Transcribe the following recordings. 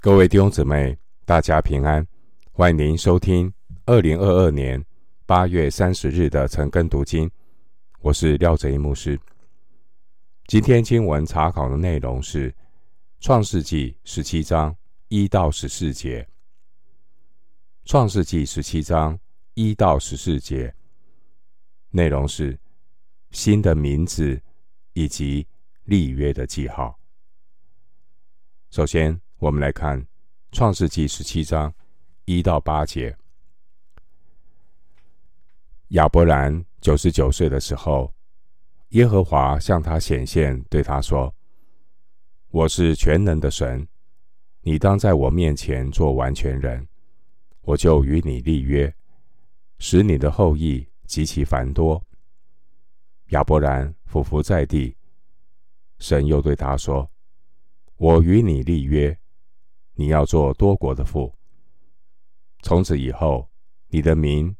各位弟兄姊妹，大家平安！欢迎您收听二零二二年八月三十日的晨更读经。我是廖哲一牧师。今天经文查考的内容是《创世纪》十七章一到十四节。《创世纪》十七章一到十四节内容是新的名字以及立约的记号。首先，我们来看《创世纪》十七章一到八节。亚伯兰九十九岁的时候，耶和华向他显现，对他说：“我是全能的神，你当在我面前做完全人，我就与你立约，使你的后裔极其繁多。”亚伯兰俯伏在地，神又对他说：“我与你立约。”你要做多国的父。从此以后，你的名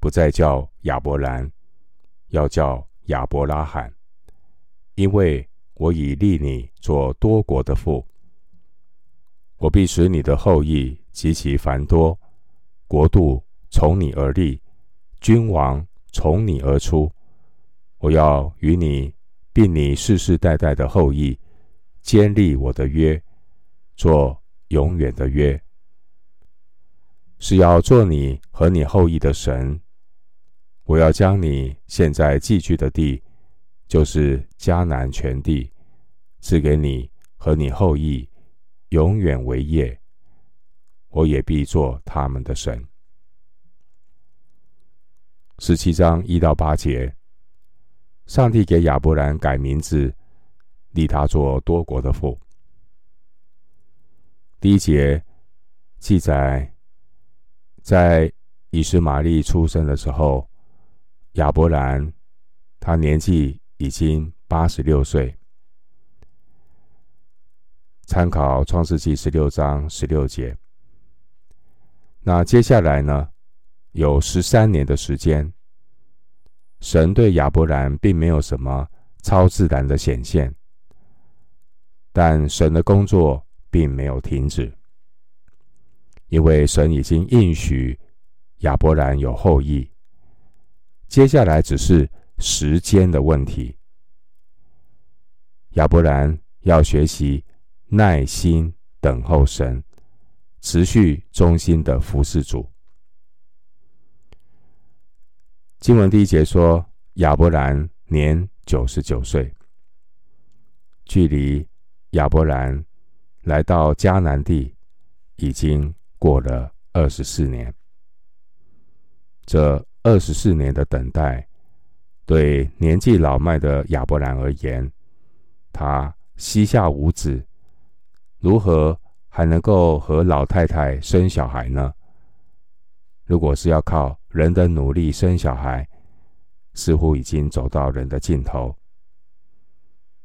不再叫亚伯兰，要叫亚伯拉罕，因为我已立你做多国的父。我必使你的后裔极其繁多，国度从你而立，君王从你而出。我要与你并你世世代代的后裔坚立我的约，做。永远的约，是要做你和你后裔的神。我要将你现在寄居的地，就是迦南全地，赐给你和你后裔，永远为业。我也必做他们的神。十七章一到八节，上帝给亚伯兰改名字，立他做多国的父。第一节记载，在以实玛利出生的时候，亚伯兰他年纪已经八十六岁。参考创世记十六章十六节。那接下来呢，有十三年的时间，神对亚伯兰并没有什么超自然的显现，但神的工作。并没有停止，因为神已经应许亚伯兰有后裔。接下来只是时间的问题。亚伯兰要学习耐心等候神，持续忠心的服侍主。经文第一节说，亚伯兰年九十九岁，距离亚伯兰。来到迦南地，已经过了二十四年。这二十四年的等待，对年纪老迈的亚伯兰而言，他膝下无子，如何还能够和老太太生小孩呢？如果是要靠人的努力生小孩，似乎已经走到人的尽头。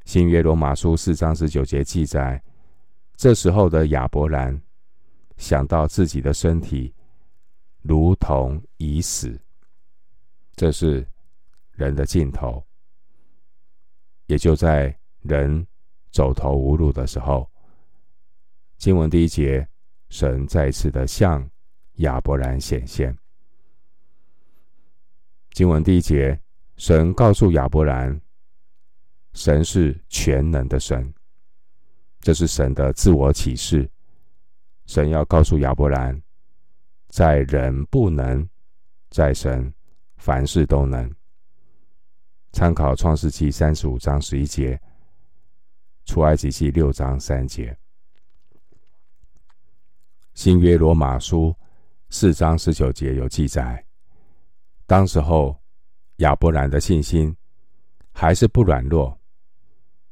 新约罗马书四章十九节记载。这时候的亚伯兰想到自己的身体如同已死，这是人的尽头。也就在人走投无路的时候，经文第一节，神再次的向亚伯兰显现。经文第一节，神告诉亚伯兰，神是全能的神。这是神的自我启示。神要告诉亚伯兰，在人不能，在神凡事都能。参考创世记三十五章十一节，出埃及记六章三节，新约罗马书四章十九节有记载。当时候亚伯兰的信心还是不软弱，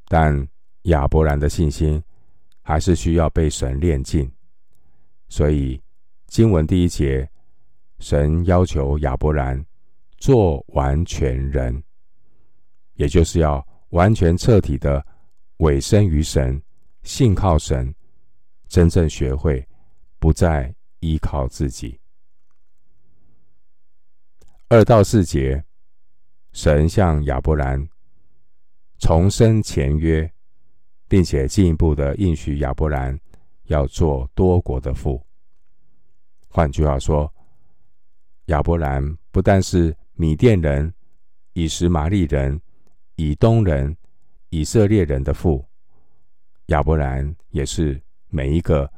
但。亚伯兰的信心还是需要被神炼尽，所以经文第一节，神要求亚伯兰做完全人，也就是要完全彻底的委身于神，信靠神，真正学会不再依靠自己。二到四节，神向亚伯兰重申前约。并且进一步的应许亚伯兰要做多国的父。换句话说，亚伯兰不但是米甸人、以实玛利人、以东人、以色列人的父，亚伯兰也是每一个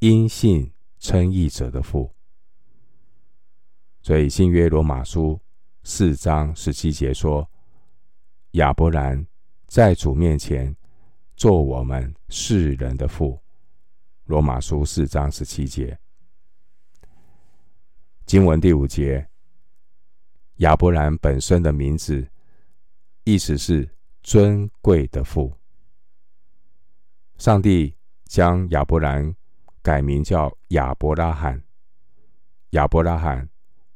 因信称义者的父。所以新约罗马书四章十七节说：“亚伯兰在主面前做我们世人的父。”罗马书四章十七节。经文第五节，亚伯兰本身的名字意思是尊贵的父。上帝将亚伯兰改名叫亚伯拉罕。亚伯拉罕。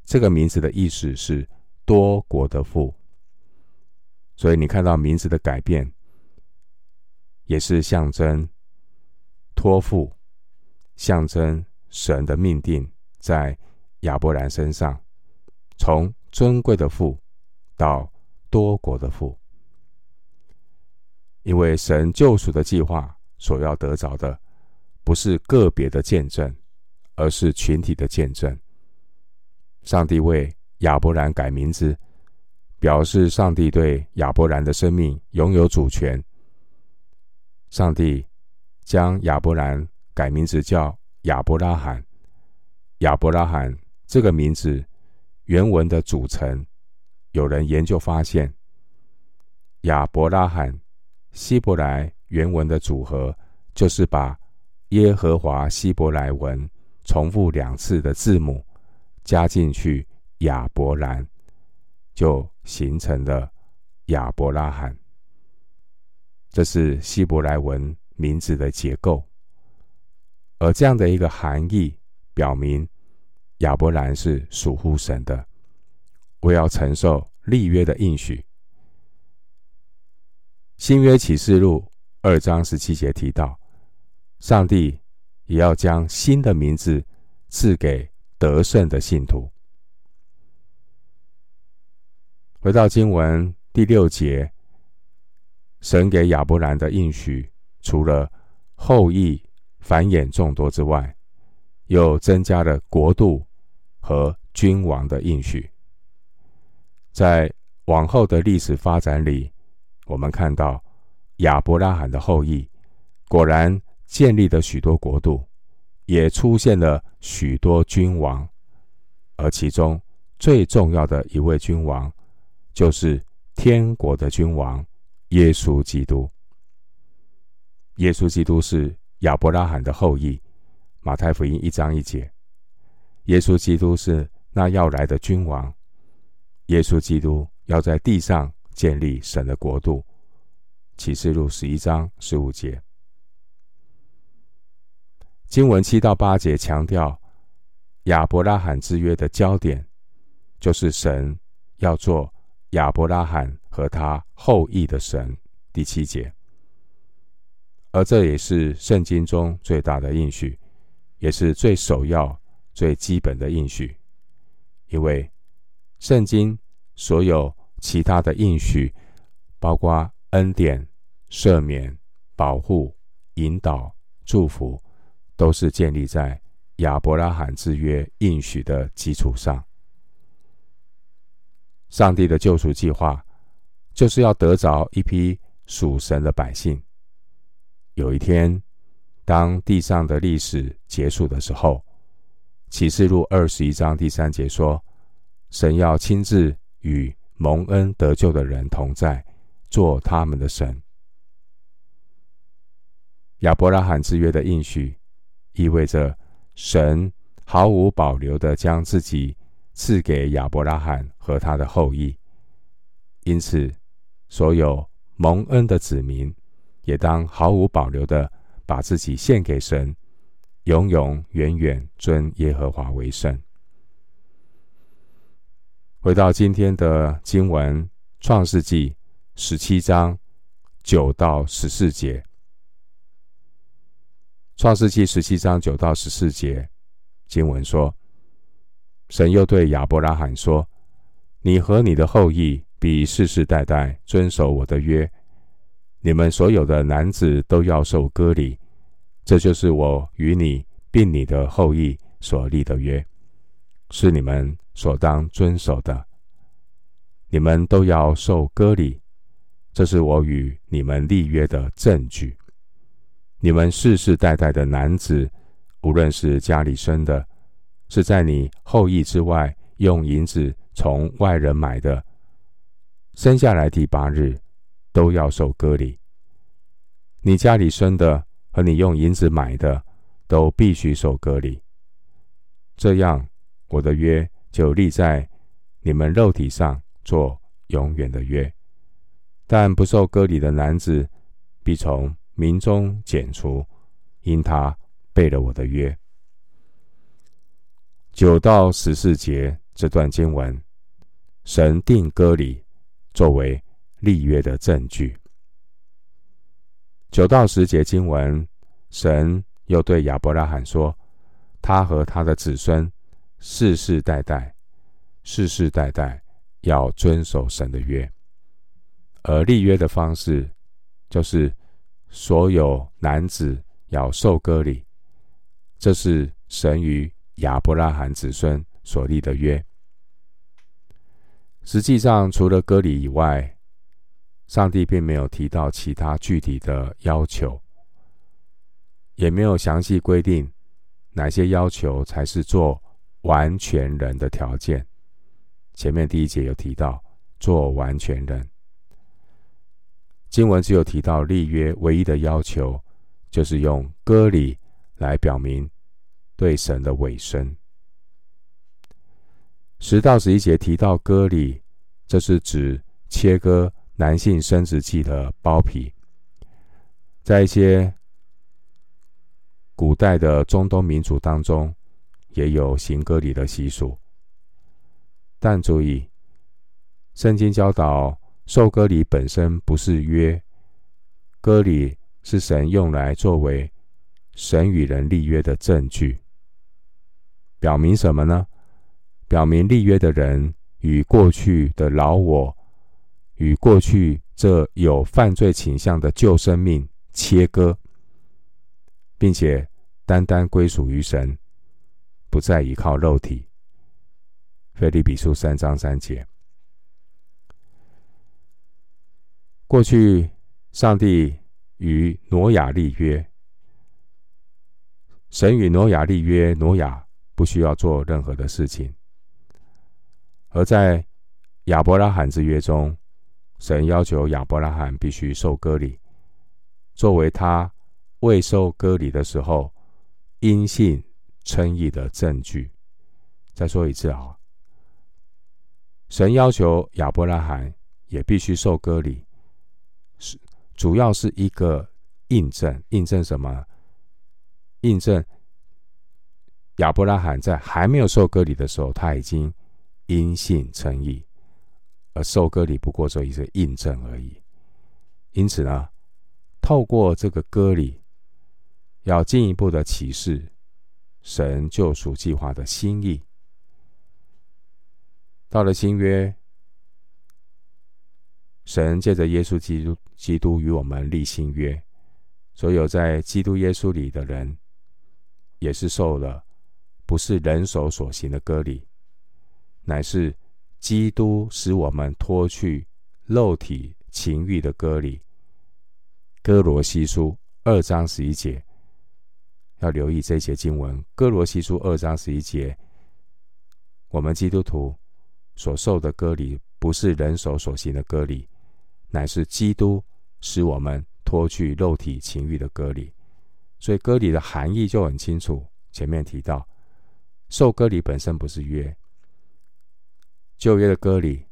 这个名字的意思是多国的父，所以你看到名字的改变，也是象征托付，象征神的命定在亚伯兰身上，从尊贵的父到多国的父，因为神救赎的计划所要得着的，不是个别的见证，而是群体的见证。上帝为亚伯兰改名字，表示上帝对亚伯兰的生命拥有主权。上帝将亚伯兰改名字叫亚伯拉罕。亚伯拉罕这个名字原文的组成，有人研究发现，亚伯拉罕希伯来原文的组合，就是把耶和华希伯来文重复两次的字母。加进去亚伯兰，就形成了亚伯拉罕。这是希伯来文名字的结构，而这样的一个含义，表明亚伯兰是属乎神的，我要承受立约的应许。新约启示录二章十七节提到，上帝也要将新的名字赐给。得胜的信徒，回到经文第六节，神给亚伯兰的应许，除了后裔繁衍众多之外，又增加了国度和君王的应许。在往后的历史发展里，我们看到亚伯拉罕的后裔果然建立了许多国度。也出现了许多君王，而其中最重要的一位君王，就是天国的君王耶稣基督。耶稣基督是亚伯拉罕的后裔，马太福音一章一节。耶稣基督是那要来的君王，耶稣基督要在地上建立神的国度。启示录十一章十五节。经文七到八节强调亚伯拉罕之约的焦点，就是神要做亚伯拉罕和他后裔的神。第七节，而这也是圣经中最大的应许，也是最首要、最基本的应许。因为圣经所有其他的应许，包括恩典、赦免、保护、引导、祝福。都是建立在亚伯拉罕之约应许的基础上。上帝的救赎计划就是要得着一批属神的百姓。有一天，当地上的历史结束的时候，启示录二十一章第三节说：“神要亲自与蒙恩得救的人同在，做他们的神。”亚伯拉罕之约的应许。意味着神毫无保留的将自己赐给亚伯拉罕和他的后裔，因此，所有蒙恩的子民也当毫无保留的把自己献给神，永永远远尊耶和华为圣。回到今天的经文，《创世纪》十七章九到十四节。创世纪十七章九到十四节经文说：“神又对亚伯拉罕说：‘你和你的后裔必世世代代遵守我的约。你们所有的男子都要受割礼，这就是我与你并你的后裔所立的约，是你们所当遵守的。你们都要受割礼，这是我与你们立约的证据。你们世世代代的男子，无论是家里生的，是在你后裔之外用银子从外人买的，生下来第八日，都要受割礼。你家里生的和你用银子买的，都必须受割礼。这样，我的约就立在你们肉体上。做永远的约，但不受割礼的男子必从民中剪除，因他背了我的约。九到十四节这段经文，神定割礼作为立约的证据。九到十节经文，神又对亚伯拉罕说，他和他的子孙世世代代，世世代代。要遵守神的约，而立约的方式就是所有男子要受割礼，这是神与亚伯拉罕子孙所立的约。实际上，除了割礼以外，上帝并没有提到其他具体的要求，也没有详细规定哪些要求才是做完全人的条件。前面第一节有提到做完全人，经文只有提到立约唯一的要求，就是用割礼来表明对神的委身。十到十一节提到割礼，这是指切割男性生殖器的包皮，在一些古代的中东民族当中，也有行割礼的习俗。但注意，圣经教导受割礼本身不是约，割礼是神用来作为神与人立约的证据。表明什么呢？表明立约的人与过去的老我，与过去这有犯罪倾向的旧生命切割，并且单单归属于神，不再依靠肉体。腓立比书三章三节，过去上帝与挪亚立约，神与挪亚立约，挪亚不需要做任何的事情；而在亚伯拉罕之约中，神要求亚伯拉罕必须受割礼，作为他未受割礼的时候因信称义的证据。再说一次啊。神要求亚伯拉罕也必须受割礼，是主要是一个印证，印证什么？印证亚伯拉罕在还没有受割礼的时候，他已经因信称义，而受割礼不过做一个印证而已。因此呢，透过这个割礼，要进一步的启示神救赎计划的心意。到了新约，神借着耶稣基督，基督与我们立新约。所有在基督耶稣里的人，也是受了不是人手所行的割礼，乃是基督使我们脱去肉体情欲的割礼。歌罗西书二章十一节，要留意这节经文。歌罗西书二章十一节，我们基督徒。所受的割礼不是人手所行的割礼，乃是基督使我们脱去肉体情欲的割礼。所以割礼的含义就很清楚。前面提到，受割礼本身不是约，旧约的割礼，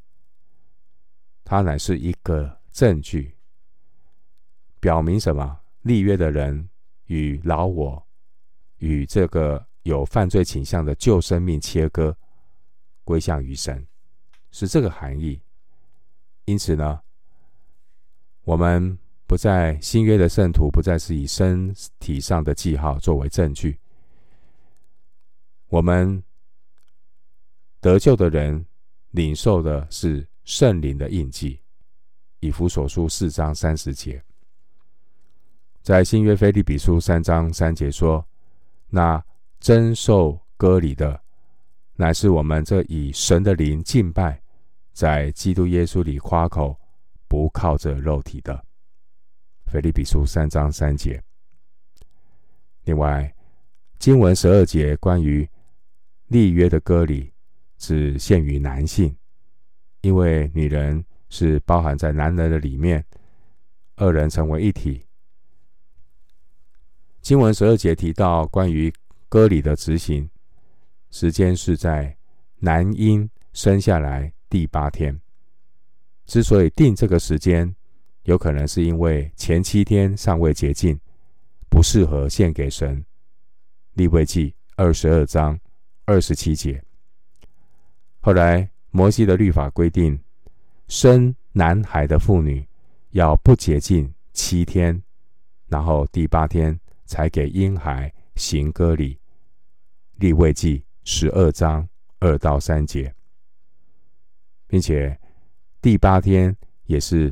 它乃是一个证据，表明什么？立约的人与老我与这个有犯罪倾向的旧生命切割，归向于神。是这个含义，因此呢，我们不在新约的圣徒不再是以身体上的记号作为证据，我们得救的人领受的是圣灵的印记。以弗所书四章三十节，在新约腓立比书三章三节说：“那真受割礼的，乃是我们这以神的灵敬拜，在基督耶稣里夸口，不靠着肉体的。”腓立比书三章三节。另外，经文十二节关于立约的割礼，只限于男性，因为女人是包含在男人的里面，二人成为一体。经文十二节提到关于割礼的执行时间是在男婴生下来第八天。之所以定这个时间，有可能是因为前七天尚未洁净，不适合献给神。利未记二十二章二十七节。后来摩西的律法规定，生男孩的妇女要不洁净七天，然后第八天。才给婴孩行割礼，利未记十二章二到三节，并且第八天也是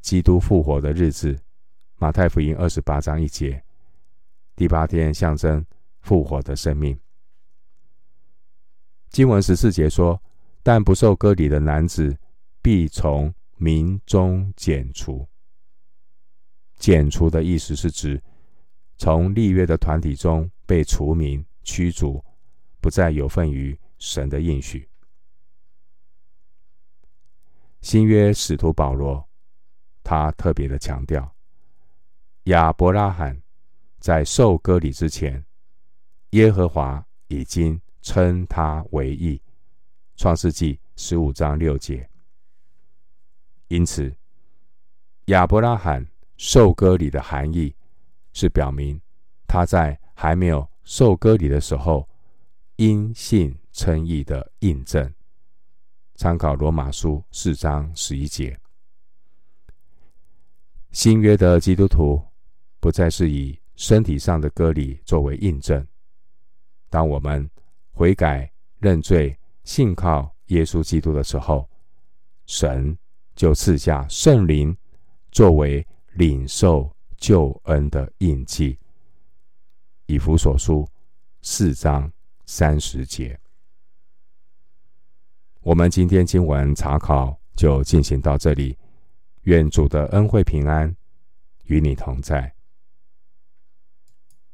基督复活的日子，马太福音二十八章一节，第八天象征复活的生命。经文十四节说：“但不受割礼的男子，必从民中剪除。”剪除的意思是指。从立约的团体中被除名驱逐，不再有份于神的应许。新约使徒保罗，他特别的强调，亚伯拉罕在受割礼之前，耶和华已经称他为义。创世纪十五章六节。因此，亚伯拉罕受割礼的含义。是表明他在还没有受割礼的时候，因信称义的印证。参考罗马书四章十一节。新约的基督徒不再是以身体上的割礼作为印证。当我们悔改认罪、信靠耶稣基督的时候，神就赐下圣灵作为领受。救恩的印记，以弗所书四章三十节。我们今天经文查考就进行到这里，愿主的恩惠平安与你同在。